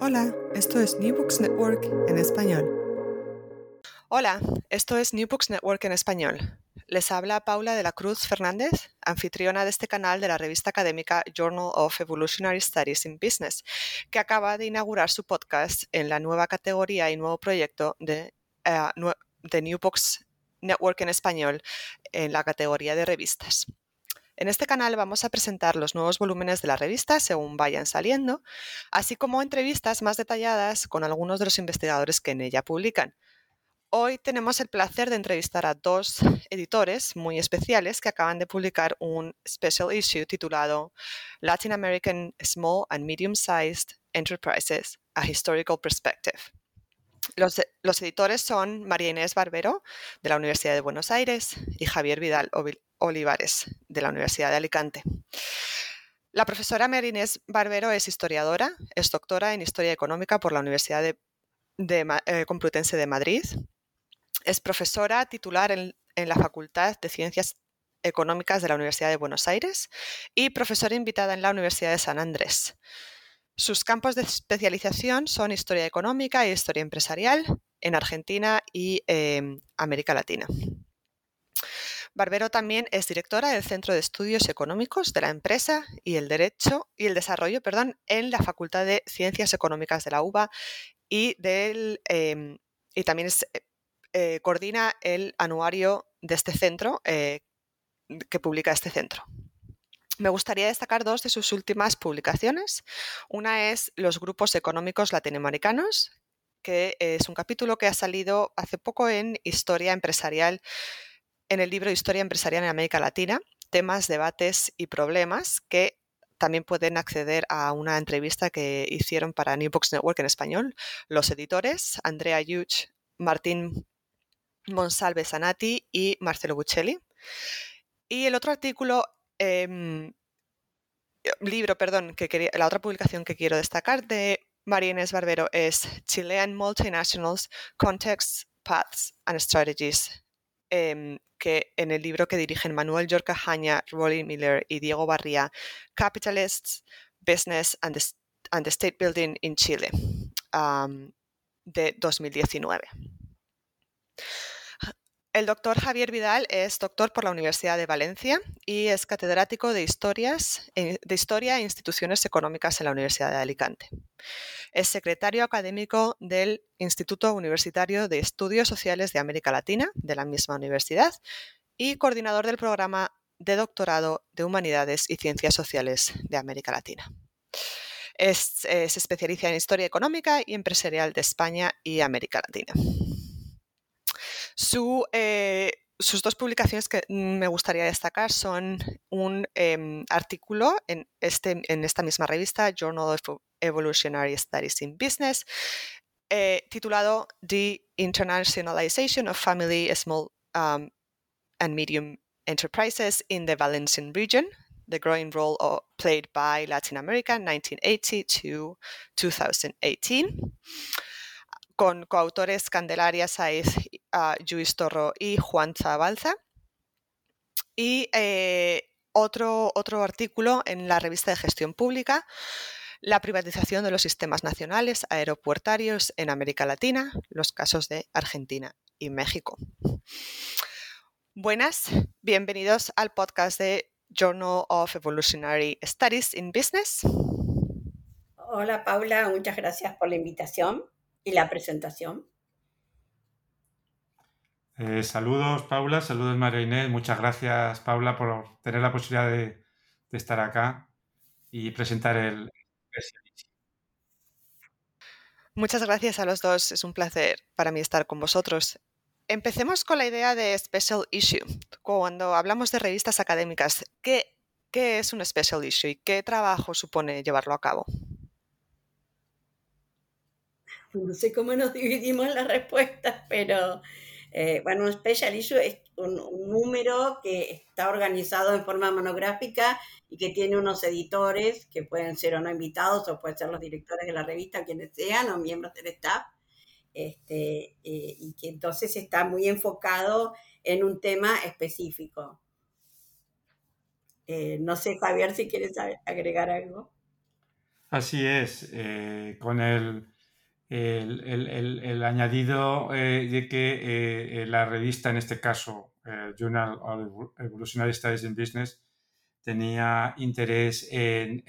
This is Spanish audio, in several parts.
Hola, esto es New Books Network en español. Hola, esto es New Books Network en español. Les habla Paula de la Cruz Fernández, anfitriona de este canal de la revista académica Journal of Evolutionary Studies in Business, que acaba de inaugurar su podcast en la nueva categoría y nuevo proyecto de, de New Books Network en español en la categoría de revistas. En este canal vamos a presentar los nuevos volúmenes de la revista según vayan saliendo, así como entrevistas más detalladas con algunos de los investigadores que en ella publican. Hoy tenemos el placer de entrevistar a dos editores muy especiales que acaban de publicar un special issue titulado Latin American Small and Medium-Sized Enterprises, A Historical Perspective. Los, los, editores son María Inés Barbero, de la Universidad de Buenos Aires, y Javier Vidal Olivares, de la Universidad de Alicante. La profesora María Inés Barbero es historiadora, es doctora en Historia Económica por la Universidad de, eh, Complutense de Madrid. Es profesora titular en la Facultad de Ciencias Económicas de la Universidad de Buenos Aires y profesora invitada en la Universidad de San Andrés. Sus campos de especialización son historia económica e historia empresarial en Argentina y eh, América Latina. Barbero también es directora del Centro de Estudios Económicos de la Empresa y el Derecho y el Desarrollo perdón, en la Facultad de Ciencias Económicas de la UBA y, del, eh, y también eh, coordina el anuario de este centro eh, que publica este centro. Me gustaría destacar dos de sus últimas publicaciones. Una es Los grupos económicos latinoamericanos, que es un capítulo que ha salido hace poco en Historia Empresarial, en el libro Historia Empresarial en América Latina, temas, debates y problemas que también pueden acceder a una entrevista que hicieron para New Books Network en español los editores Andrea Yuch, Martín Monsalve Sanati y Marcelo Buccelli. Y el otro artículo Em, libro, perdón, la otra publicación que quiero destacar de María Inés Barbero es Chilean Multinationals, Contexts, Paths and Strategies, em, que en el libro que dirigen Manuel Yorca Jaña, Rolly Miller y Diego Barría, Capitalists, Business and the, State Building in Chile, de 2019. El doctor Javier Vidal es doctor por la Universidad de Valencia y es catedrático de, historias, eh, de Historia e Instituciones Económicas en la Universidad de Alicante. Es secretario académico del Instituto Universitario de Estudios Sociales de América Latina, de la misma universidad, y coordinador del programa de doctorado de Humanidades y Ciencias Sociales de América Latina. Eh, se especializa en Historia Económica y Empresarial de España y América Latina. Eh, sus dos publicaciones que me gustaría destacar son un em, artículo en, este, en esta misma revista, Journal of Evolutionary Studies in Business, eh, titulado The Internationalization of Family, Small um, and Medium Enterprises in the Valencian Region, The Growing Role Played by Latin America 1980 to 2018, con coautores Candelaria Saiz, uh, Luis Torro y Juan Zabalza. Y eh, otro, otro artículo en la revista de gestión pública la privatización de los sistemas nacionales aeropuertarios en América Latina, los casos de Argentina y México. Buenas, bienvenidos al podcast de Journal of Evolutionary Studies in Business. Hola Paula, muchas gracias por la invitación y la presentación. Eh, saludos Paula, saludos María Inés, muchas gracias Paula por tener la posibilidad de, de estar acá y presentar el, Muchas gracias a los dos, es un placer para mí estar con vosotros. Empecemos con la idea de special issue. Cuando hablamos de revistas académicas, ¿qué, qué es un special issue y qué trabajo supone llevarlo a cabo? No sé cómo nos dividimos las respuestas, pero eh, bueno, un special issue es un, número que está organizado en forma monográfica y que tiene unos editores que pueden ser o no invitados o pueden ser los directores de la revista, quienes sean, o miembros del staff, este, eh, y que entonces está muy enfocado en un tema específico. Eh, no sé, Javier, si quieres agregar algo. Así es, con el el, añadido eh, de que eh, eh, la revista, en este caso Journal of Evolutionary Studies in Business, tenía interés en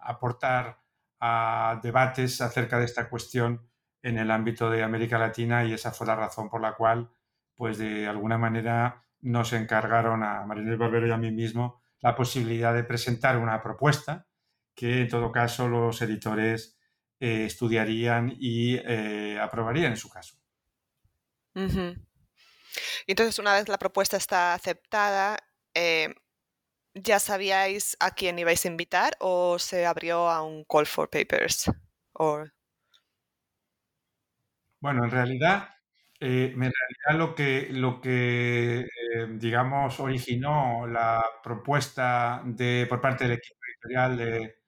aportar a debates acerca de esta cuestión en el ámbito de América Latina y esa fue la razón por la cual, pues de alguna manera, nos encargaron a Marinés Barbero y a mí mismo la posibilidad de presentar una propuesta que en todo caso los editores eh, estudiarían y eh, aprobarían en su caso. Y entonces, una vez la propuesta está aceptada, eh, ¿ya sabíais a quién ibais a invitar o se abrió a un call for papers? Bueno, en realidad, en realidad lo que, lo que digamos, originó la propuesta de, por parte del equipo editorial de,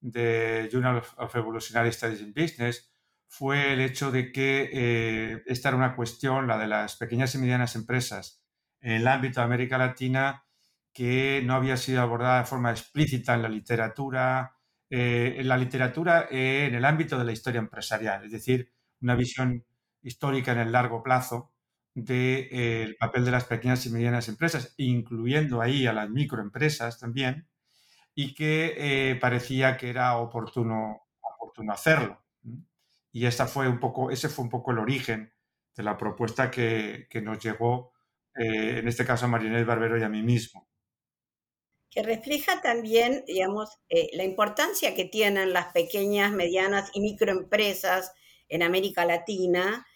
de Journal of Evolutionary Studies in Business fue el hecho de que eh, esta era una cuestión, la de las pequeñas y medianas empresas en el ámbito de América Latina, que no había sido abordada de forma explícita en la literatura, eh, en la literatura eh, en el ámbito de la historia empresarial, es decir, una visión histórica en el largo plazo del papel de las pequeñas y medianas empresas, incluyendo ahí a las microempresas también, y que eh, parecía que era oportuno, hacerlo. Y esa fue un poco, ese fue un poco el origen de la propuesta que, nos llegó, eh, en este caso a Marinés Barbero y a mí mismo. Que refleja también, digamos, eh, la importancia que tienen las pequeñas, medianas y microempresas en América Latina,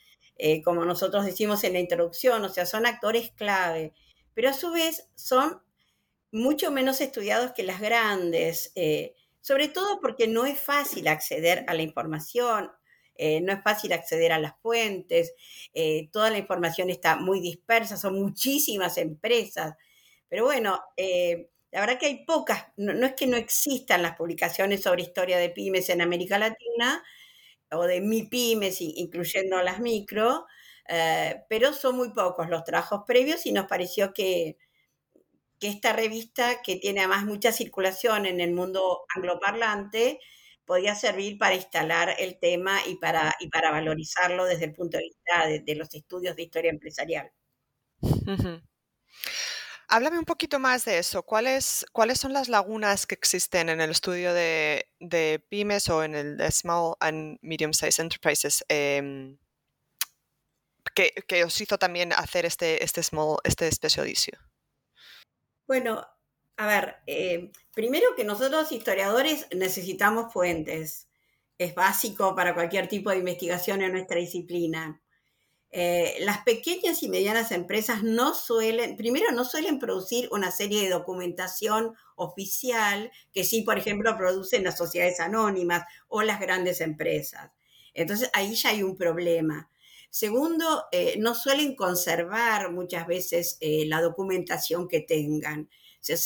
como nosotros decimos en la introducción, o sea, son actores clave, pero a su vez son mucho menos estudiados que las grandes, eh, sobre todo porque no es fácil acceder a la información, eh, no es fácil acceder a las fuentes, eh, toda la información está muy dispersa, son muchísimas empresas, pero bueno, la verdad que hay pocas, no, es que no existan las publicaciones sobre historia de pymes en América Latina o de mi pymes, incluyendo las micro, pero son muy pocos los trabajos previos y nos pareció que que esta revista, que tiene además mucha circulación en el mundo angloparlante, podía servir para instalar el tema y para, y para valorizarlo desde el punto de vista de, los estudios de historia empresarial. Háblame un poquito más de eso. ¿Cuáles, ¿Cuáles son las lagunas que existen en el estudio de, pymes o en el de Small and Medium Sized Enterprises em, que, que, os hizo también hacer este, este, este special? Bueno, a ver, eh, primero que nosotros historiadores necesitamos fuentes. Es básico para cualquier tipo de investigación en nuestra disciplina. Eh, las pequeñas y medianas empresas no suelen, primero no suelen producir una serie de documentación oficial que sí, por ejemplo, producen las sociedades anónimas o las grandes empresas. Entonces ahí ya hay un problema. Segundo, eh, no suelen conservar muchas veces eh, la documentación que tengan.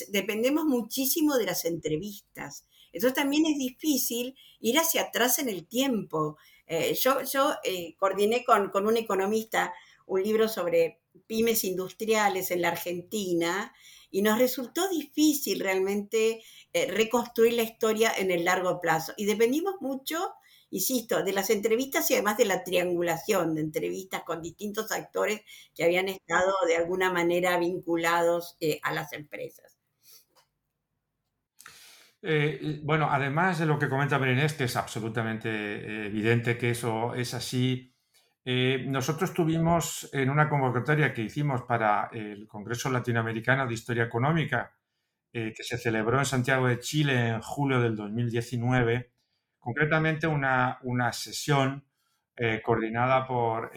dependemos muchísimo de las entrevistas. Entonces también es difícil ir hacia atrás en el tiempo. Eh, yo yo coordiné con, con un economista un libro sobre pymes industriales en la Argentina y nos resultó difícil realmente reconstruir la historia en el largo plazo. Y dependimos mucho, insisto, de las entrevistas y además de la triangulación de entrevistas con distintos actores que habían estado de alguna manera vinculados eh, a las empresas. Eh, bueno, además de lo que comenta Berenés, que es absolutamente evidente que eso es así, eh, nosotros tuvimos en una convocatoria que hicimos para el Congreso Latinoamericano de Historia Económica, eh, que se celebró en Santiago de Chile en julio del 2019, concretamente una, una sesión eh, coordinada por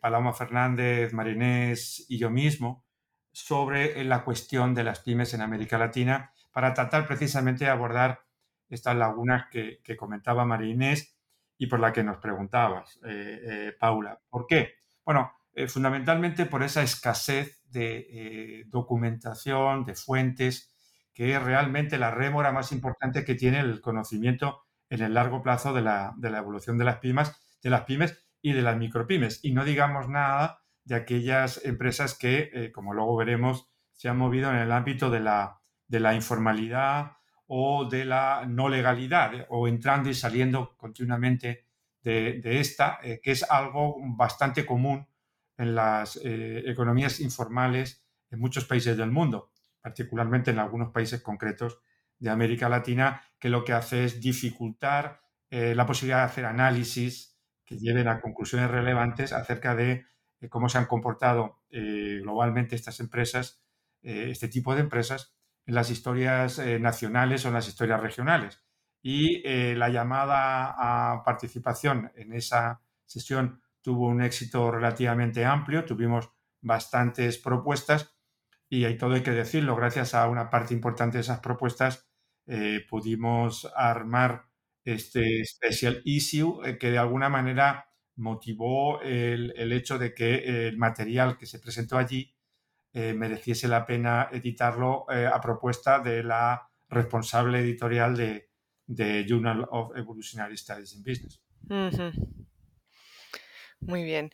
Paloma Fernández, Marinés y yo mismo sobre la cuestión de las pymes en América Latina para tratar precisamente de abordar estas lagunas que, comentaba Marinés y por la que nos preguntabas, eh, eh, Paula. ¿Por qué? Bueno, eh, fundamentalmente por esa escasez de documentación, de fuentes, que es realmente la rémora más importante que tiene el conocimiento en el largo plazo de la, de la evolución de las pymes, de las pymes y de las micropymes. Y no digamos nada de aquellas empresas que, como luego veremos, se han movido en el ámbito de la, de la informalidad, o de la no legalidad, o entrando y saliendo continuamente de, esta, eh, que es algo bastante común en las eh, economías informales en muchos países del mundo, particularmente en algunos países concretos de América Latina, que lo que hace es dificultar eh, la posibilidad de hacer análisis que lleven a conclusiones relevantes acerca de cómo se han comportado globalmente estas empresas, este tipo de empresas, en las historias eh, nacionales o en las historias regionales. Y eh, la llamada a participación en esa sesión tuvo un éxito relativamente amplio, tuvimos bastantes propuestas y hay todo hay que decirlo, gracias a una parte importante de esas propuestas eh, pudimos armar este special issue que de alguna manera motivó el, el, hecho de que el material que se presentó allí eh, mereciese la pena editarlo eh, a propuesta de la responsable editorial de, Journal of Evolutionary Studies in Business. Muy bien.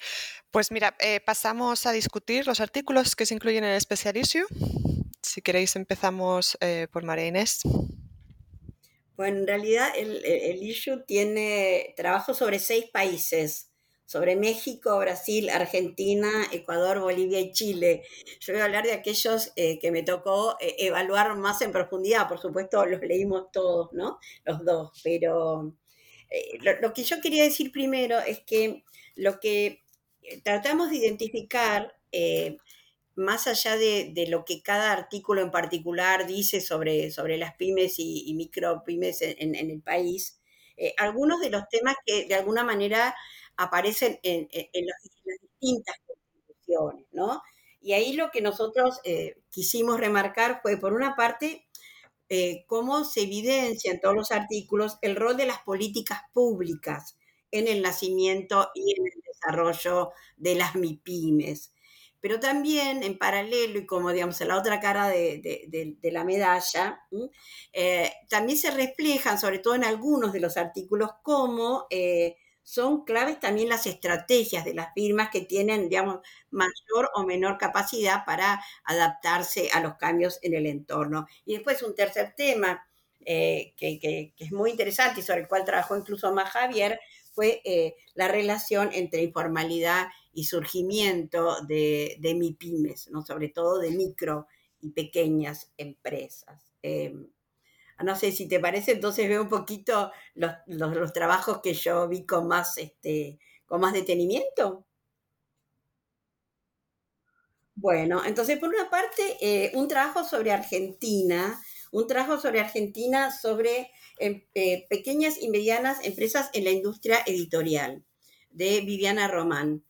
Pues mira, eh, pasamos a discutir los artículos que se incluyen en el Special Issue. Si queréis, empezamos por María Inés. Bueno, en realidad el, el, issue tiene trabajo sobre seis países sobre México, Brasil, Argentina, Ecuador, Bolivia y Chile. Yo voy a hablar de aquellos eh, que me tocó eh, evaluar más en profundidad. Por supuesto, los leímos todos, ¿no? Los dos. Pero eh, lo, que yo quería decir primero es que lo que tratamos de identificar, más allá de, lo que cada artículo en particular dice sobre, las pymes y, y micropymes en, el país, algunos de los temas que de alguna manera aparecen en, las, distintas constituciones, ¿no? Y ahí lo que nosotros eh, quisimos remarcar fue, por una parte, eh, cómo se evidencia en todos los artículos el rol de las políticas públicas en el nacimiento y en el desarrollo de las MIPIMES. Pero también, en paralelo, y como digamos en la otra cara de, la medalla, eh, también se reflejan, sobre todo en algunos de los artículos, cómo son claves también las estrategias de las firmas que tienen, digamos, mayor o menor capacidad para adaptarse a los cambios en el entorno. Y después un tercer tema eh, que, es muy interesante y sobre el cual trabajó incluso más Javier, fue eh, la relación entre informalidad y surgimiento de, de MIPIMES, ¿no? sobre todo de micro y pequeñas empresas. Em, no sé si te parece, entonces veo un poquito los, trabajos que yo vi con más, este, con más detenimiento. Bueno, entonces por una parte, eh, un trabajo sobre Argentina, un trabajo sobre Argentina sobre em, eh, pequeñas y medianas empresas en la industria editorial, de Viviana Román,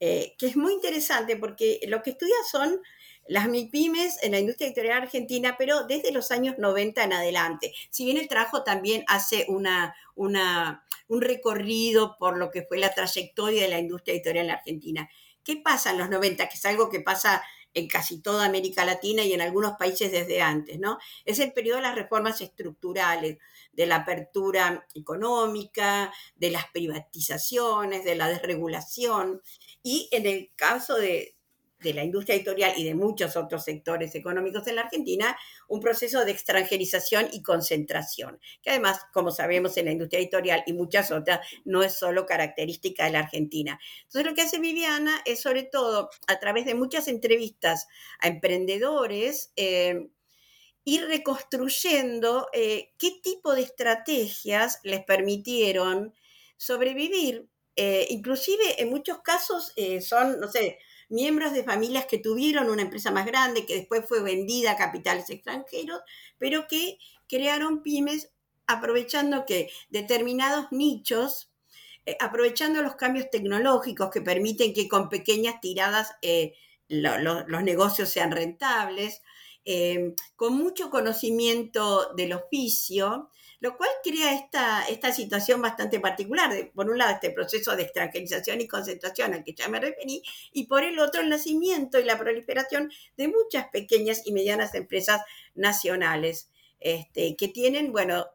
eh, que es muy interesante porque lo que estudia son las MIPIMES en la industria editorial argentina, pero desde los años 90 en adelante. Si bien el trabajo también hace una, un recorrido por lo que fue la trayectoria de la industria editorial en Argentina. ¿Qué pasa en los 90? Que es algo que pasa en casi toda América Latina y en algunos países desde antes, ¿no? Es el periodo de las reformas estructurales, de la apertura económica, de las privatizaciones, de la desregulación. Y en el caso de, de la industria editorial y de muchos otros sectores económicos en la Argentina, un proceso de extranjerización y concentración, que además, como sabemos, en la industria editorial y muchas otras, no es solo característica de la Argentina. Entonces, lo que hace Viviana es, sobre todo, a través de muchas entrevistas a emprendedores, eh, ir reconstruyendo eh, qué tipo de estrategias les permitieron sobrevivir. Eh, inclusive en muchos casos son, no sé, miembros de familias que tuvieron una empresa más grande, que después fue vendida a capitales extranjeros, pero que crearon pymes aprovechando que determinados nichos, eh, aprovechando los cambios tecnológicos que permiten que con pequeñas tiradas eh, los negocios sean rentables, eh, con mucho conocimiento del oficio, lo cual crea esta, esta situación bastante particular. por un lado, este proceso de extranjerización y concentración al que ya me referí, y por el otro, el nacimiento y la proliferación de muchas pequeñas y medianas empresas nacionales este, que tienen, bueno,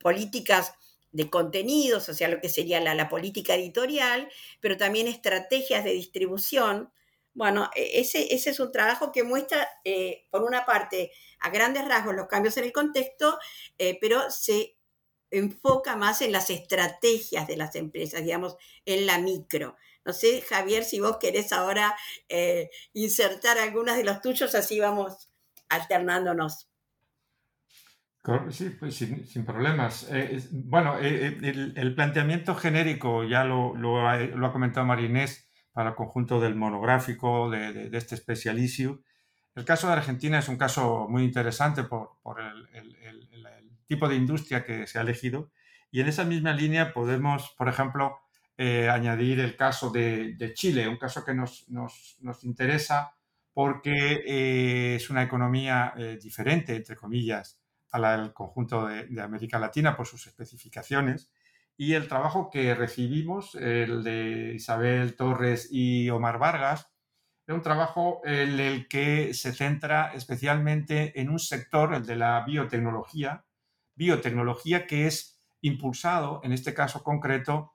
políticas de contenidos, o sea, lo que sería la, la política editorial, pero también estrategias de distribución bueno, e, ese, ese es un trabajo que muestra, eh, por una parte, a grandes rasgos los cambios en el contexto, eh, pero se enfoca más en las estrategias de las empresas, digamos, en la micro. No sé, Javier, si vos querés ahora eh, insertar algunas de los tuyos, así vamos alternándonos. Sí, pues sin, problemas. bueno, el, planteamiento genérico ya lo, ha, lo ha comentado Marinés para el conjunto del monográfico de, este Special El caso de Argentina es un caso muy interesante por, el, tipo de industria que se ha elegido. Y en esa misma línea podemos, por ejemplo, eh, añadir el caso de, Chile, un caso que nos, interesa porque eh, es una economía eh, diferente, entre comillas, al conjunto de América Latina por sus especificaciones y el trabajo que recibimos, el de Isabel Torres y Omar Vargas, es un trabajo en el que se centra especialmente en un sector, el de la biotecnología, biotecnología que es impulsado, en este caso concreto,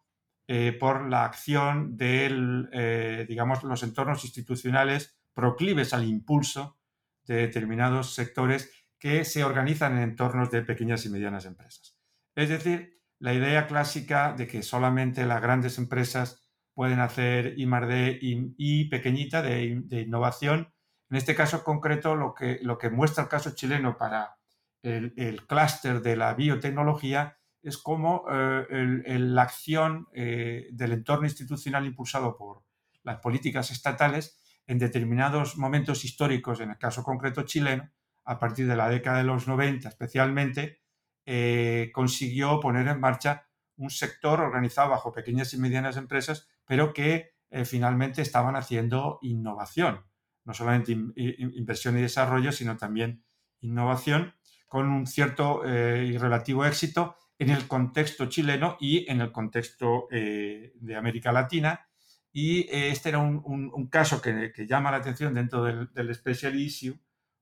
eh, por la acción de, eh, digamos, los entornos institucionales proclives al impulso de determinados sectores que se organizan en entornos de pequeñas y medianas empresas. Es decir, la idea clásica de que solamente las grandes empresas pueden hacer I+D y, y pequeñita de, innovación. En este caso concreto, lo que, lo que muestra el caso chileno para el, clúster de la biotecnología es cómo eh, la acción eh, del entorno institucional impulsado por las políticas estatales en determinados momentos históricos, en el caso concreto chileno, a partir de la década de los 90 especialmente, eh, consiguió poner en marcha un sector organizado bajo pequeñas y medianas empresas, pero que eh, finalmente estaban haciendo innovación, no solamente inversión y desarrollo, sino también innovación, con un cierto eh, y relativo éxito en el contexto chileno y en el contexto de América Latina. Y este era un, caso que, llama la atención dentro del, del Special Issue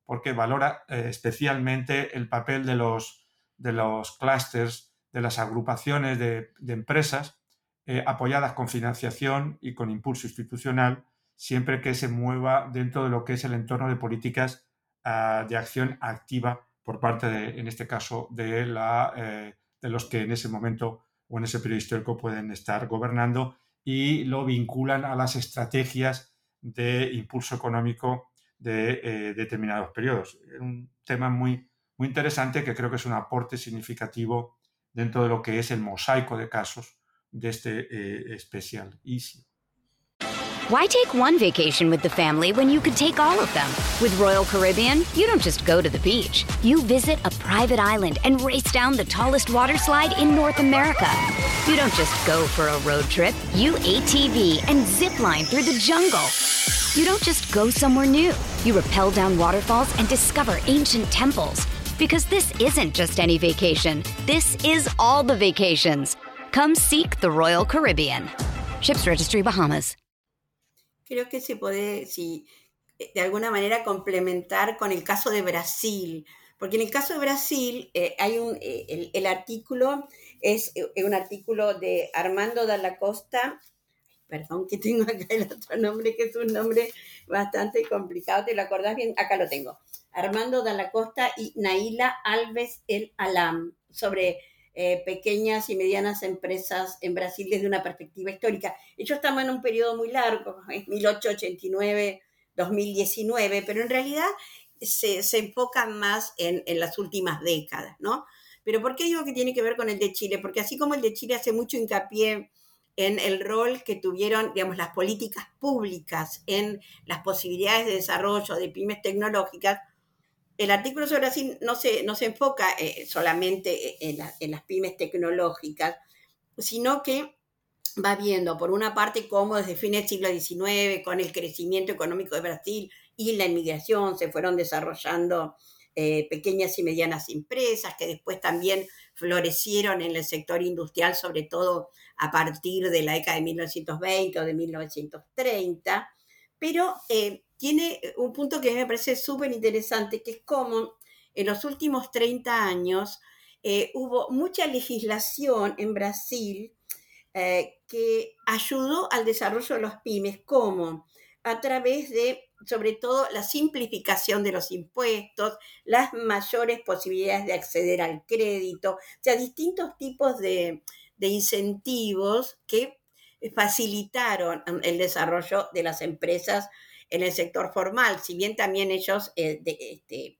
porque valora especialmente el papel de los de los clústeres, de las agrupaciones de, empresas eh, apoyadas con financiación y con impulso institucional, siempre que se mueva dentro de lo que es el entorno de políticas ah, de acción activa por parte, de, en este caso, de, la, eh, de los que en ese momento o en ese periodo histórico pueden estar gobernando y lo vinculan a las estrategias de impulso económico de eh, determinados periodos. Un tema muy, muy interesante que creo que es un aporte significativo dentro de lo que es el mosaico de casos de este eh, especial. Why take one vacation with the family when you could take all of them? With Royal Caribbean, you don't just go to the beach. You visit a private island and race down the tallest water slide in North America. You don't just go for a road trip. You ATV and zip line through the jungle. You don't just go somewhere new. You rappel down waterfalls and discover ancient temples. Because this isn't just any vacation, this is all the vacations. Come seek the Royal Caribbean. Ships Registry Bahamas. Creo que se puede, eh, de alguna manera complementar con el caso de Brasil, porque en el caso de Brasil eh, hay un, eh, el, artículo es un artículo de Armando Dalla Costa, perdón que tengo acá el otro nombre, que es un nombre bastante complicado, ¿te lo acordás bien? Acá lo tengo. Armando Dalla Costa y Naila Alves El Alam, sobre pequeñas y medianas empresas en Brasil desde una perspectiva histórica. Ellos estaban en un periodo muy largo, es 1889 2019, pero en realidad se, se enfocan más en, en, las últimas décadas, ¿no? Pero ¿por qué digo que tiene que ver con el de Chile? Porque así como el de Chile hace mucho hincapié en el rol que tuvieron, digamos, las políticas públicas en las posibilidades de desarrollo de pymes tecnológicas, el artículo sobre Brasil no se, no se enfoca eh, solamente en, las pymes tecnológicas, sino que va viendo, por una parte, cómo desde fines del siglo XIX, con el crecimiento económico de Brasil y la inmigración, se fueron desarrollando eh, pequeñas y medianas empresas que después también florecieron en el sector industrial, sobre todo a partir de la década de 1920 o de 1930. Pero eh, tiene un punto que me parece súper interesante, que es cómo en los últimos 30 años eh, hubo mucha legislación en Brasil eh, que ayudó al desarrollo de los pymes, como a través de, sobre todo, la simplificación de los impuestos, las mayores posibilidades de acceder al crédito, o sea, distintos tipos de, incentivos que facilitaron el desarrollo de las empresas en el sector formal, si bien también ellos eh, este,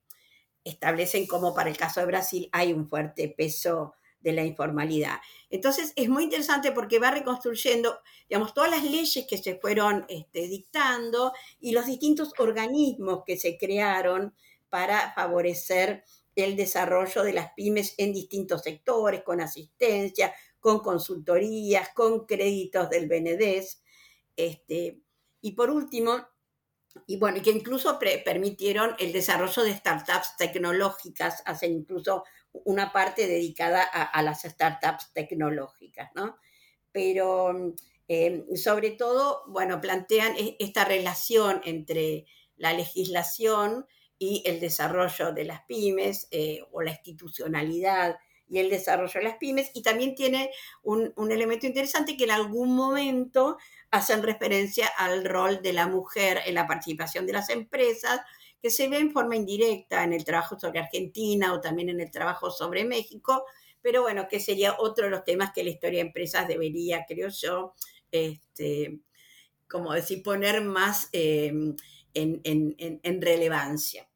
establecen como para el caso de Brasil hay un fuerte peso de la informalidad. Entonces es muy interesante porque va reconstruyendo, digamos, todas las leyes que se fueron este, dictando y los distintos organismos que se crearon para favorecer el desarrollo de las pymes en distintos sectores, con asistencia, con consultorías, con créditos del BNDES. Este, y por último, y bueno, que incluso permitieron el desarrollo de startups tecnológicas, hacen incluso una parte dedicada a, las startups tecnológicas, ¿no? Pero eh, sobre todo, bueno, plantean e, esta relación entre la legislación y el desarrollo de las pymes eh, o la institucionalidad y el desarrollo de las pymes. Y también tiene un, un, elemento interesante que en algún momento hacen referencia al rol de la mujer en la participación de las empresas que se ve en forma indirecta en el trabajo sobre Argentina o también en el trabajo sobre México, pero bueno, que sería otro de los temas que la historia de empresas debería, creo yo, este, como decir, poner más em, en, relevancia.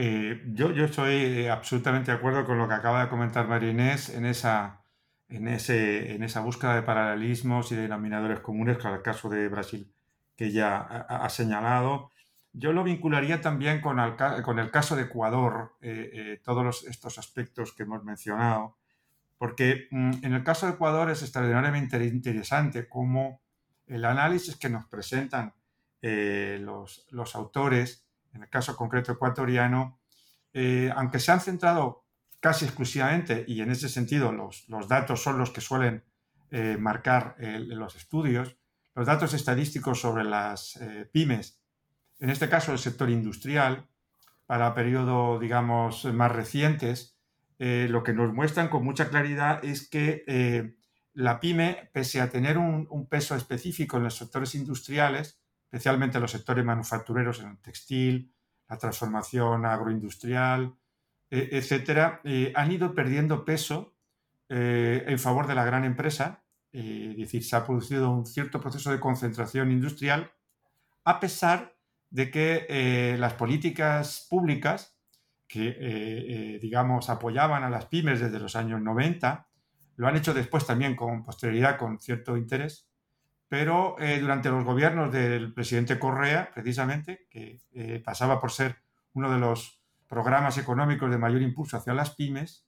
Eh, yo, yo estoy absolutamente de acuerdo con lo que acaba de comentar María Inés en esa, en, ese, en esa búsqueda de paralelismos y denominadores comunes con el caso de Brasil que ya ha, señalado. Yo lo vincularía también con con el caso de Ecuador, eh, eh, todos estos aspectos que hemos mencionado, porque mm, en el caso de Ecuador es extraordinariamente interesante cómo el análisis que nos presentan eh, los, los, autores, en el caso concreto ecuatoriano, aunque se han centrado casi exclusivamente, y en ese sentido los, los datos son los que suelen marcar los estudios, los datos estadísticos sobre las eh, pymes, en este caso el sector industrial, para periodos, digamos, más recientes, eh, lo que nos muestran con mucha claridad es que eh, la pyme, pese a tener un, peso específico en los sectores industriales, especialmente en los sectores manufactureros, en el textil, la transformación agroindustrial, etcétera, han ido perdiendo peso en favor de la gran empresa. Eh, es decir, se ha producido un cierto proceso de concentración industrial, a pesar de que eh, las políticas públicas que, eh, digamos, apoyaban a las pymes desde los años 90, lo han hecho después también con posterioridad, con cierto interés, pero durante los gobiernos del presidente Correa, precisamente, que pasaba por ser uno de los programas económicos de mayor impulso hacia las pymes,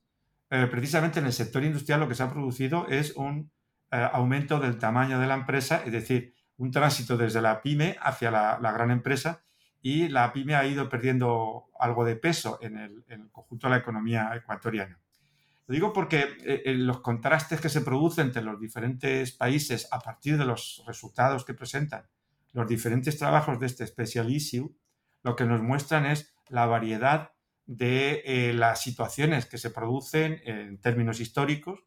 precisamente en el sector industrial lo que se ha producido es un eh, aumento del tamaño de la empresa, es decir, un tránsito desde la pyme hacia la, gran empresa y la pyme ha ido perdiendo algo de peso en el, conjunto de la economía ecuatoriana. Lo digo porque eh, los contrastes que se producen entre los diferentes países a partir de los resultados que presentan los diferentes trabajos de este Special Issue, lo que nos muestran es la variedad de eh, las situaciones que se producen en términos históricos,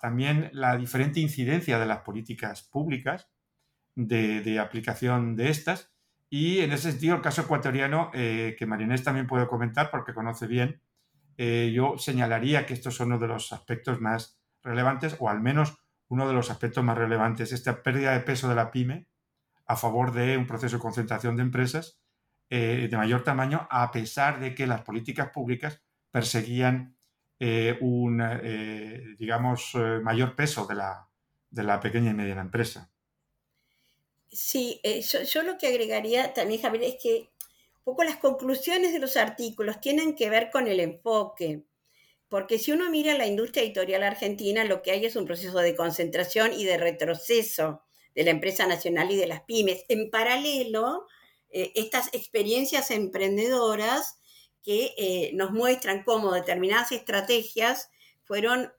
también la diferente incidencia de las políticas públicas de, aplicación de estas. Y en ese sentido, el caso ecuatoriano, eh, que Marinés también puede comentar porque conoce bien, eh, yo señalaría que estos son uno de los aspectos más relevantes, o al menos uno de los aspectos más relevantes, esta pérdida de peso de la pyme a favor de un proceso de concentración de empresas eh, de mayor tamaño, a pesar de que las políticas públicas perseguían un, digamos, mayor peso de la, de la pequeña y mediana empresa. Sí, eh, yo, lo que agregaría también, Javier, es que un poco las conclusiones de los artículos tienen que ver con el enfoque, porque si uno mira la industria editorial argentina, lo que hay es un proceso de concentración y de retroceso de la empresa nacional y de las pymes. En paralelo, eh, estas experiencias emprendedoras que eh, nos muestran cómo determinadas estrategias fueron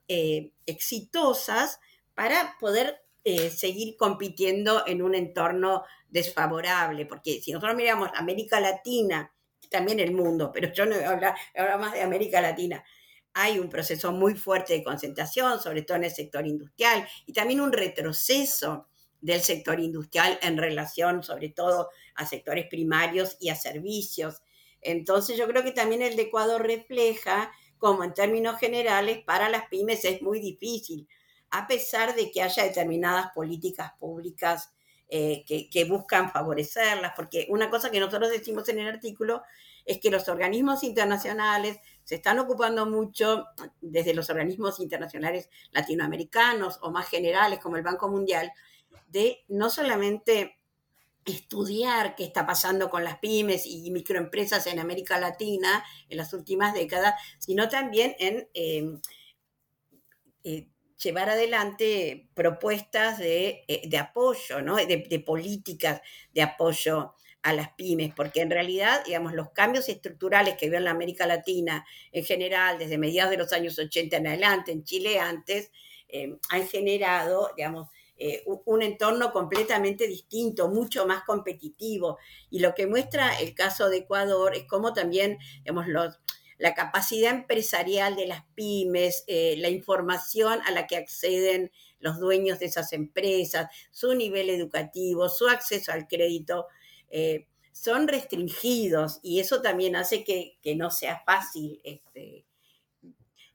exitosas para poder eh, seguir compitiendo en un entorno desfavorable, porque si nosotros miramos América Latina, también el mundo, pero yo no voy a hablar, más de América Latina, hay un proceso muy fuerte de concentración, sobre todo en el sector industrial, y también un retroceso del sector industrial en relación sobre todo a sectores primarios y a servicios. Entonces yo creo que también el de Ecuador refleja como en términos generales para las pymes es muy difícil a pesar de que haya determinadas políticas públicas eh, que, buscan favorecerlas, porque una cosa que nosotros decimos en el artículo es que los organismos internacionales se están ocupando mucho, desde los organismos internacionales latinoamericanos o más generales como el Banco Mundial, de no solamente estudiar qué está pasando con las pymes y microempresas en América Latina en las últimas décadas, sino también en eh, eh, llevar adelante propuestas de, eh, apoyo, ¿no? de, políticas de apoyo a las pymes, porque en realidad, digamos, los cambios estructurales que veo en la América Latina en general, desde mediados de los años 80 en adelante, en Chile antes, eh, han generado, digamos, eh, un entorno completamente distinto, mucho más competitivo. Y lo que muestra el caso de Ecuador es cómo también, digamos, los, la capacidad empresarial de las pymes, eh, la información a la que acceden los dueños de esas empresas, su nivel educativo, su acceso al crédito, eh, son restringidos y eso también hace que, no sea fácil este,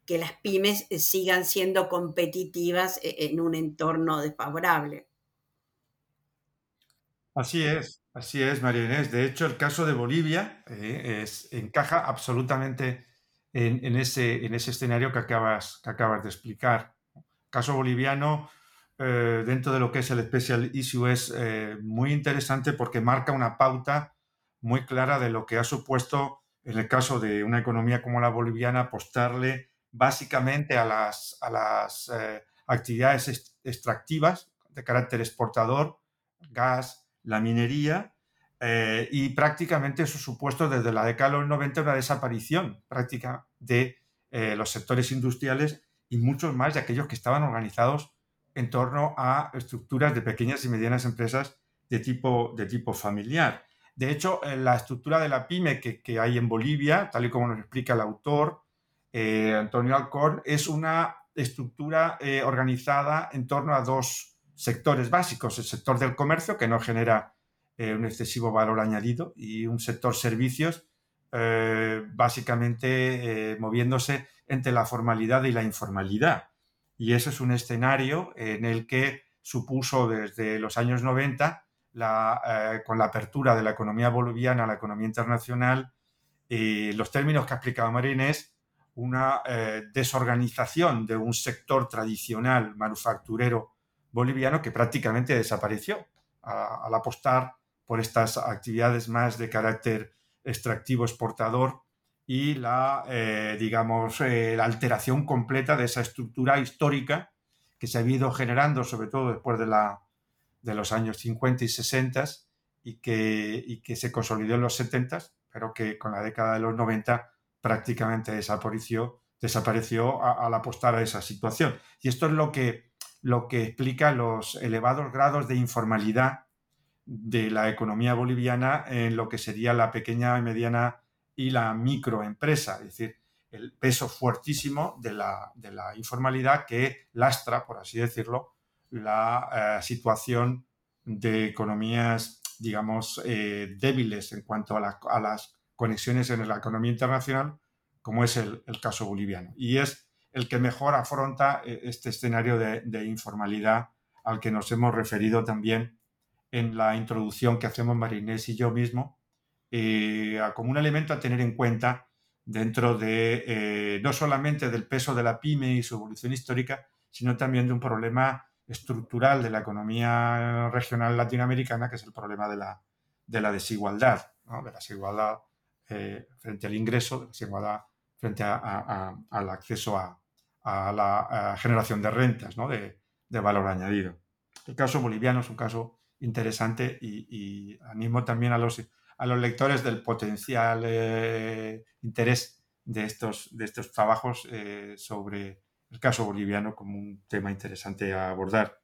que las pymes sigan siendo competitivas eh, en un entorno desfavorable. Así es. Así es, María Inés. De hecho, el caso de Bolivia eh, es, encaja absolutamente en, ese, en ese escenario que acabas, de explicar. Caso boliviano, eh, dentro de lo que es el Special Issue, es eh, muy interesante porque marca una pauta muy clara de lo que ha supuesto, en el caso de una economía como la boliviana, apostarle básicamente a las, a las actividades extractivas de carácter exportador, gas, la minería eh, y prácticamente eso supuesto desde la década de los 90 una desaparición práctica de eh, los sectores industriales y muchos más de aquellos que estaban organizados en torno a estructuras de pequeñas y medianas empresas de tipo, de tipo familiar. De hecho, la estructura de la pyme que, hay en Bolivia, tal y como nos explica el autor, eh, Antonio Alcorn, es una estructura organizada en torno a dos sectores básicos, el sector del comercio, que no genera eh, un excesivo valor añadido, y un sector servicios, eh, básicamente eh, moviéndose entre la formalidad y la informalidad. Y eso es un escenario en el que supuso desde los años 90, la, con la apertura de la economía boliviana a la economía internacional, y los términos que ha explicado Marínez, una desorganización de un sector tradicional manufacturero boliviano que prácticamente desapareció al apostar por estas actividades más de carácter extractivo exportador y la, eh, digamos, eh, la alteración completa de esa estructura histórica que se ha ido generando, sobre todo después de, la, de los años 50 y 60 y que, y que se consolidó en los 70, pero que con la década de los 90 prácticamente desapareció desapareció al apostar a esa situación. Y esto es lo que, lo que explica los elevados grados de informalidad de la economía boliviana en lo que sería la pequeña y mediana y la microempresa, es decir, el peso fuertísimo de la, informalidad que lastra, por así decirlo, la eh, situación de economías, digamos, eh, débiles en cuanto a, las conexiones en la economía internacional, como es el, caso boliviano. Y es el que mejor afronta eh, este escenario de, informalidad al que nos hemos referido también en la introducción que hacemos Marinés y yo mismo, como un elemento a tener en cuenta dentro de no solamente del peso de la pyme y su evolución histórica, sino también de un problema estructural de la economía regional latinoamericana, que es el problema de la, de la desigualdad, de la desigualdad eh, frente al ingreso, de la desigualdad frente al acceso a, la generación de rentas, ¿no? de, valor añadido. El caso boliviano es un caso interesante y, animo también a los, a los lectores del potencial eh, interés de estos, de estos trabajos eh, sobre el caso boliviano como un tema interesante a abordar.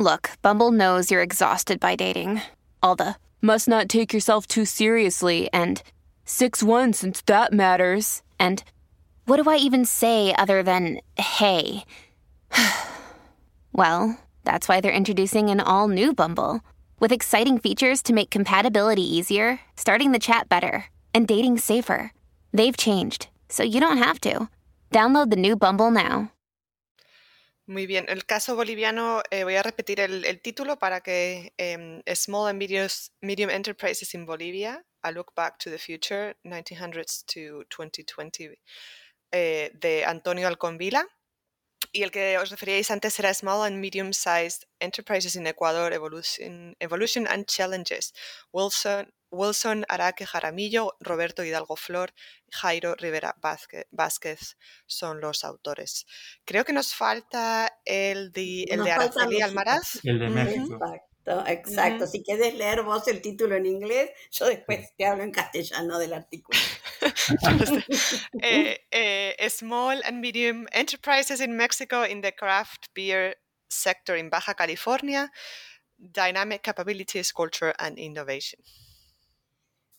Look, Bumble knows you're exhausted by dating. All the must not take yourself too seriously and 6-1 since that matters. And what do I even say other than hey? well, that's why they're introducing an all new Bumble with exciting features to make compatibility easier, starting the chat better, and dating safer. They've changed, so you don't have to. Download the new Bumble now. Muy bien, el caso boliviano, eh, voy a repetir el, el título para que eh, Small and Medium Enterprises in Bolivia, A Look Back to the Future, 1900s to 2020, eh, de Antonio Alconvila. Y el que os referíais antes era Small and Medium Sized Enterprises in Ecuador, Evolution, Evolution and Challenges, Wilson, Wilson Araque Jaramillo, Roberto Hidalgo Flor, Jairo Rivera Vázquez, son los autores. Creo que nos falta el de, el de Araceli Almaraz. El de México. Exacto, exacto. Si quieres leer vos el título en inglés, yo después te hablo en castellano del artículo. Eh, eh, small and medium enterprises in Mexico in the craft beer sector in Baja California, dynamic capabilities, culture and innovation.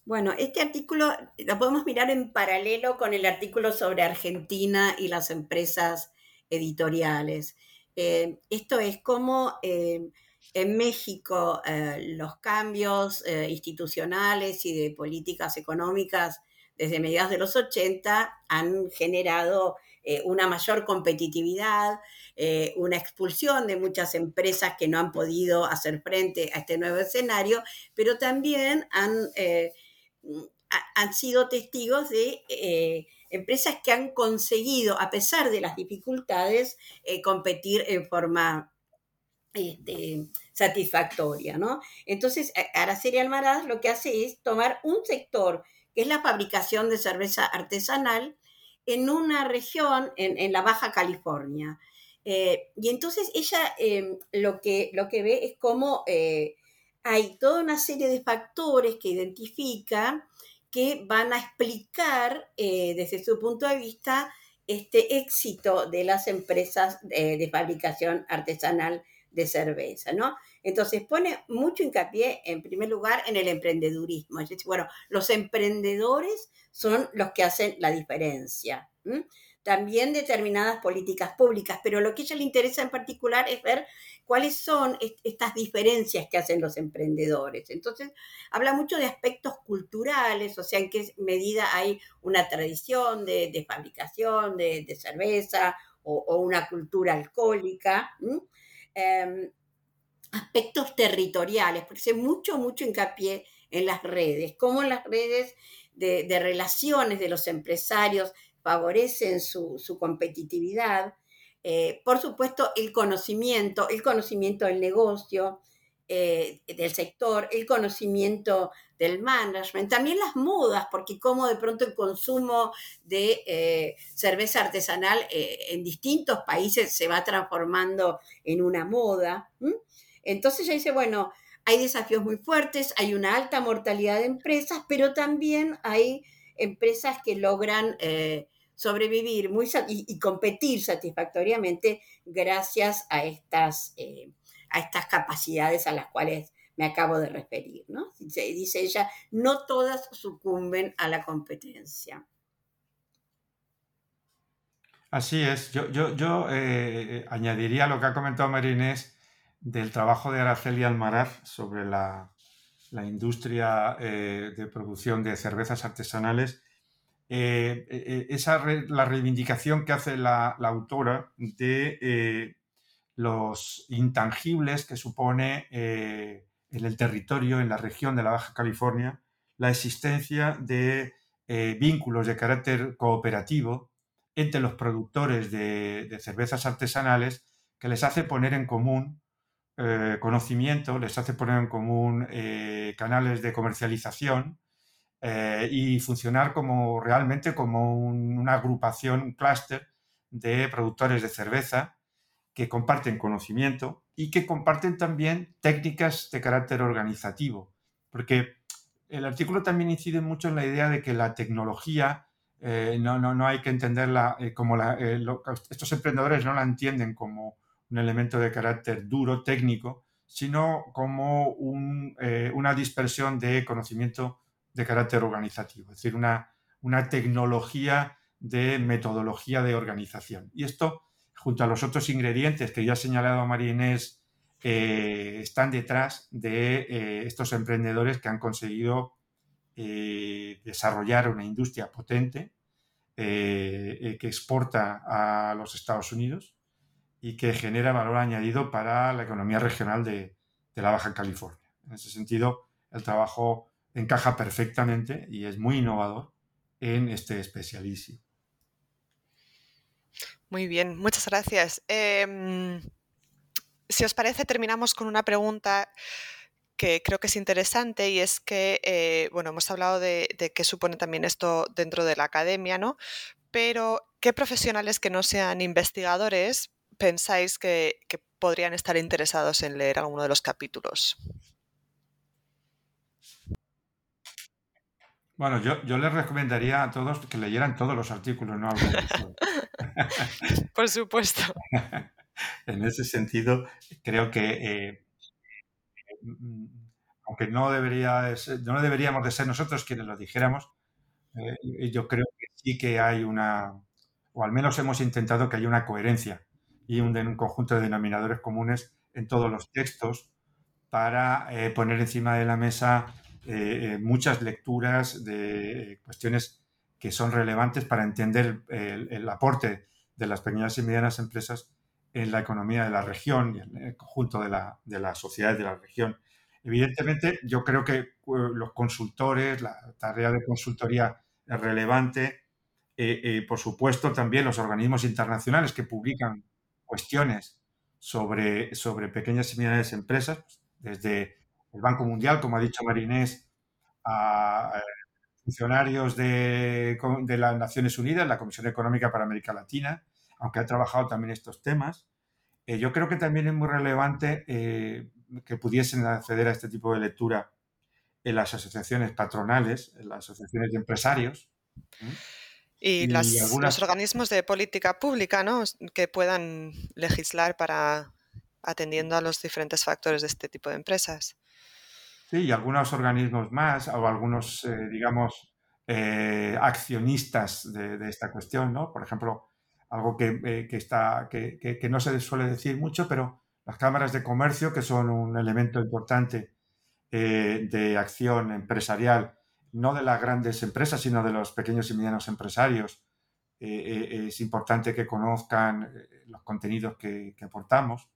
Bueno, este artículo lo podemos mirar en paralelo con el artículo sobre Argentina y las empresas editoriales. Eh, esto es como eh, en México eh, los cambios institucionales y de políticas económicas desde mediados de los 80 han generado una mayor competitividad, una expulsión de muchas empresas que no han podido hacer frente a este nuevo escenario, pero también han han sido testigos de eh, empresas que han conseguido, a pesar de las dificultades, eh, competir en forma este, satisfactoria, ¿no? Entonces, Araceli Almaraz lo que hace es tomar un sector, es la fabricación de cerveza artesanal, en una región, en, la Baja California. Eh, y entonces ella em, lo, que, lo que ve es cómo hay toda una serie de factores que identifica que van a explicar eh, desde su punto de vista este éxito de las empresas de, fabricación artesanal de cerveza, ¿no? Entonces pone mucho hincapié, en primer lugar, en el emprendedurismo. Es decir, bueno, los emprendedores son los que hacen la diferencia también determinadas políticas públicas, pero lo que a ella le interesa en particular es ver cuáles son estas diferencias que hacen los emprendedores. Entonces, habla mucho de aspectos culturales, o sea, en qué medida hay una tradición de, fabricación de, cerveza o, una cultura alcohólica. Aspectos territoriales, porque hace mucho, mucho hincapié en las redes, cómo las redes de relaciones de los empresarios favorecen su, competitividad. Eh, por supuesto, el conocimiento, el conocimiento del negocio, eh, del sector, el conocimiento del management, también las modas, porque como de pronto el consumo de eh, cerveza artesanal en distintos países se va transformando en una moda. Entonces ya dice, bueno, hay desafíos muy fuertes, hay una alta mortalidad de empresas, pero también hay empresas que logran sobrevivir muy, y, competir satisfactoriamente gracias a estas, eh, a estas capacidades a las cuales me acabo de referir. ¿no? Dice ella, no todas sucumben a la competencia. Así es. Yo, yo, yo eh, añadiría lo que ha comentado Marinés del trabajo de Araceli Almaraz sobre la, la industria eh, de producción de cervezas artesanales. Eh, esa la reivindicación que hace la, autora de los intangibles que supone en el territorio, en la región de la Baja California, la existencia de vínculos de carácter cooperativo entre los productores de, cervezas artesanales que les hace poner en común eh, conocimiento, les hace poner en común eh, canales de comercialización eh, y funcionar como realmente como una agrupación, un clúster de productores de cerveza que comparten conocimiento y que comparten también técnicas de carácter organizativo, porque el artículo también incide mucho en la idea de que la tecnología no, no, no, hay que entenderla como la, estos emprendedores no la entienden como un elemento de carácter duro, técnico, sino como una dispersión de conocimiento de carácter organizativo, es decir, una, tecnología de metodología de organización. Y esto, junto a los otros ingredientes que ya ha señalado María Inés, están detrás de estos emprendedores que han conseguido eh, desarrollar una industria potente eh, eh, que exporta a los Estados Unidos y que genera valor añadido para la economía regional de, la Baja California. En ese sentido, el trabajo encaja perfectamente y es muy innovador en este especialísimo. Muy bien, muchas gracias. Em, si os parece, terminamos con una pregunta que creo que es interesante y es que, eh, bueno, hemos hablado de, qué supone también esto dentro de la academia, ¿no? Pero, ¿qué profesionales que no sean investigadores pensáis que, podrían estar interesados en leer alguno de los capítulos? Bueno, yo, yo, les recomendaría a todos que leyeran todos los artículos, no. Por supuesto. en ese sentido, creo que eh, Mm, aunque no, debería no deberíamos de ser nosotros quienes lo dijéramos, eh, yo creo que sí que hay una, o al menos hemos intentado que haya una coherencia y un, conjunto de denominadores comunes en todos los textos para eh, poner encima de la mesa eh, muchas lecturas de cuestiones que son relevantes para entender el, aporte de las pequeñas y medianas empresas en la economía de la región y en el conjunto de la, de la sociedad de la región. Evidentemente, yo creo que eh, los consultores, la tarea de consultoría es relevante. Eh, eh, por supuesto, también los organismos internacionales que publican cuestiones sobre, sobre pequeñas y medianas empresas, pues, desde el Banco Mundial, como ha dicho Marinés, a funcionarios de, de las Naciones Unidas, la Comisión Económica para América Latina, aunque ha trabajado también estos temas. Eh, yo creo que también es muy relevante eh, que pudiesen acceder a este tipo de lectura en las asociaciones patronales, en las asociaciones de empresarios. Y, los organismos de política pública, ¿no? Que puedan legislar para atendiendo a los diferentes factores de este tipo de empresas. Sí, y algunos organismos más, o algunos, eh, digamos, accionistas de, de, esta cuestión, ¿no? Por ejemplo, algo que, eh, está, que, no se suele decir mucho, pero las cámaras de comercio, que son un elemento importante eh, de acción empresarial, no de las grandes empresas, sino de los pequeños y medianos empresarios, eh, es importante que conozcan los contenidos que, aportamos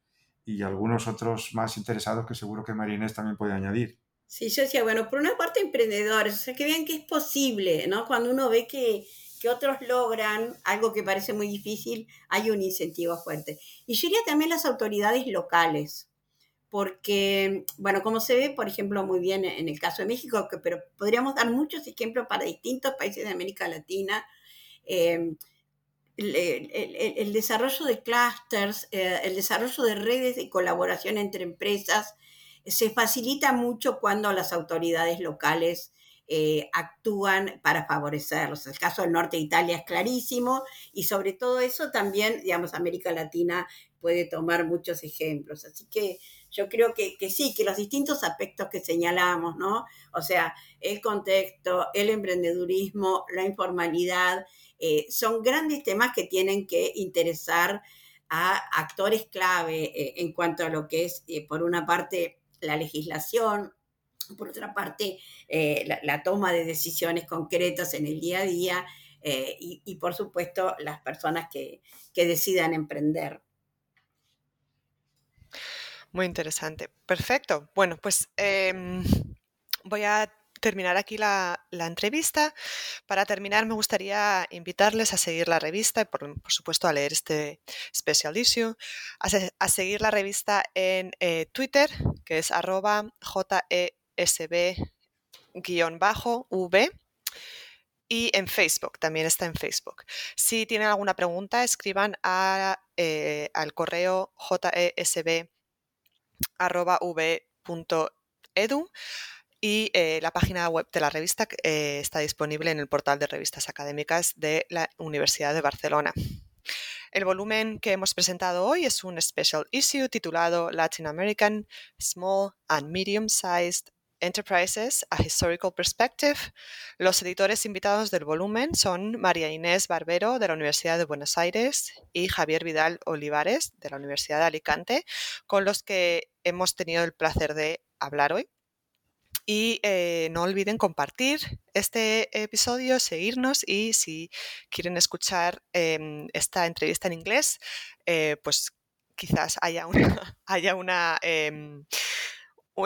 y algunos otros más interesados que seguro que Marinés también puede añadir. Sí, yo decía, bueno, por una parte emprendedores, o sea, que vean que es posible, ¿no? Cuando uno ve que, que otros logran algo que parece muy difícil, hay un incentivo fuerte. Y yo diría también las autoridades locales, porque, bueno, como se ve, por ejemplo, muy bien en el caso de México, pero podríamos dar muchos ejemplos para distintos países de América Latina. Em, el, desarrollo de clusters, eh, el desarrollo de redes de colaboración entre empresas, se facilita mucho cuando las autoridades locales eh, actúan para favorecerlos. El caso del norte de Italia es clarísimo y sobre todo eso también, digamos, América Latina puede tomar muchos ejemplos. Así que yo creo que, sí, que los distintos aspectos que señalamos, ¿no? O sea, el contexto, el emprendedurismo, la informalidad, eh, son grandes temas que tienen que interesar a actores clave eh, en cuanto a lo que es, por una parte, la legislación, por otra parte, eh, la, toma de decisiones concretas en el día a día eh, y, por supuesto, las personas que, decidan emprender. Muy interesante. Perfecto. Bueno, pues em, voy a terminar aquí la, entrevista. Para terminar, me gustaría invitarles a seguir la revista y, por, supuesto, a leer este special issue, a, seguir la revista en eh, Twitter, que es arroba JE sb-v y en Facebook, también está en Facebook. Si tienen alguna pregunta, escriban a, eh, al correo jesb.v.edu y eh, la página web de la revista eh, está disponible en el portal de revistas académicas de la Universidad de Barcelona. El volumen que hemos presentado hoy es un special issue titulado Latin American Small and Medium Sized Enterprises, A Historical Perspective. Los editores invitados del volumen son María Inés Barbero de la Universidad de Buenos Aires y Javier Vidal Olivares de la Universidad de Alicante, con los que hemos tenido el placer de hablar hoy. Y eh, no olviden compartir este episodio, seguirnos y si quieren escuchar em, esta entrevista en inglés, eh, pues quizás haya una, haya una em,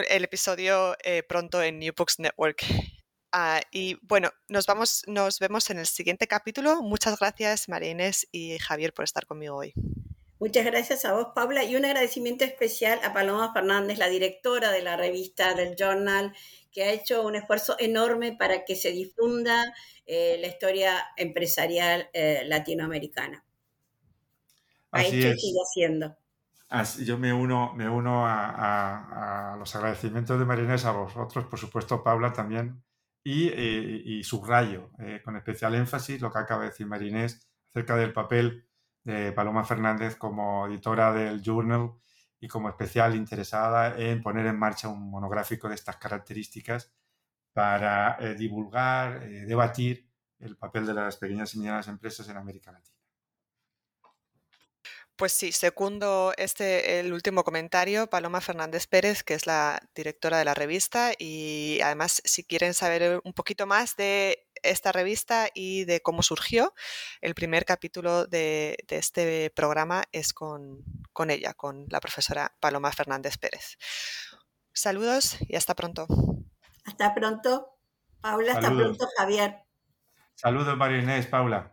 el episodio eh, pronto en New Books Network. Ah, y bueno, nos vamos, nos vemos en el siguiente capítulo. Muchas gracias, María Inés y Javier, por estar conmigo hoy. Muchas gracias a vos, Paula, y un agradecimiento especial a Paloma Fernández, la directora de la revista del Journal, que ha hecho un esfuerzo enorme para que se difunda eh, la historia empresarial eh, latinoamericana. Ha hecho y sigue haciendo yo me uno, me uno a, los agradecimientos de Marinés, a vosotros, por supuesto, Paula también, y, eh, subrayo eh, con especial énfasis lo que acaba de decir Marinés acerca del papel de Paloma Fernández como editora del Journal y como especial interesada en poner en marcha un monográfico de estas características para eh, divulgar, debatir el papel de las pequeñas y medianas empresas en América Latina. Pues sí, segundo este el último comentario, Paloma Fernández Pérez, que es la directora de la revista, y además si quieren saber un poquito más de esta revista y de cómo surgió, el primer capítulo de, este programa es con, ella, con la profesora Paloma Fernández Pérez. Saludos y hasta pronto. Hasta pronto, Paula, hasta pronto, Javier. Saludos, María Inés, Paula.